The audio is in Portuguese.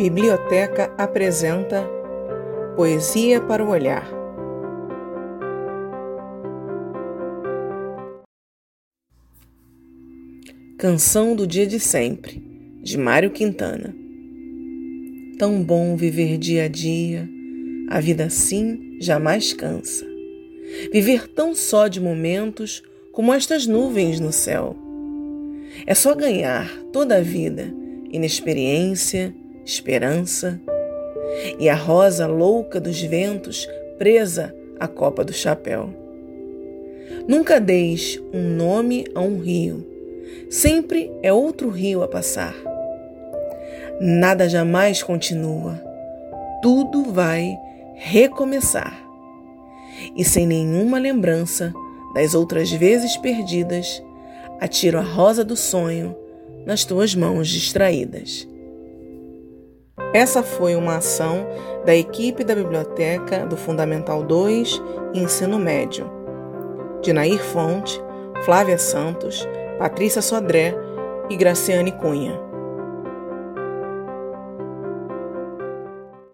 Biblioteca apresenta Poesia para o Olhar. Canção do Dia de Sempre, de Mário Quintana. Tão bom viver dia a dia, a vida assim jamais cansa. Viver tão só de momentos como estas nuvens no céu. É só ganhar toda a vida, inexperiência, esperança. E a rosa louca dos ventos presa à copa do chapéu. Nunca deis um nome a um rio, sempre é outro rio a passar. Nada jamais continua, tudo vai recomeçar. E sem nenhuma lembrança das outras vezes perdidas, atiro a rosa do sonho nas tuas mãos distraídas. Essa foi uma ação da equipe da biblioteca do Fundamental 2 e Ensino Médio, de Nair Fonte, Flávia Santos, Patrícia Sodré e Graciane Cunha.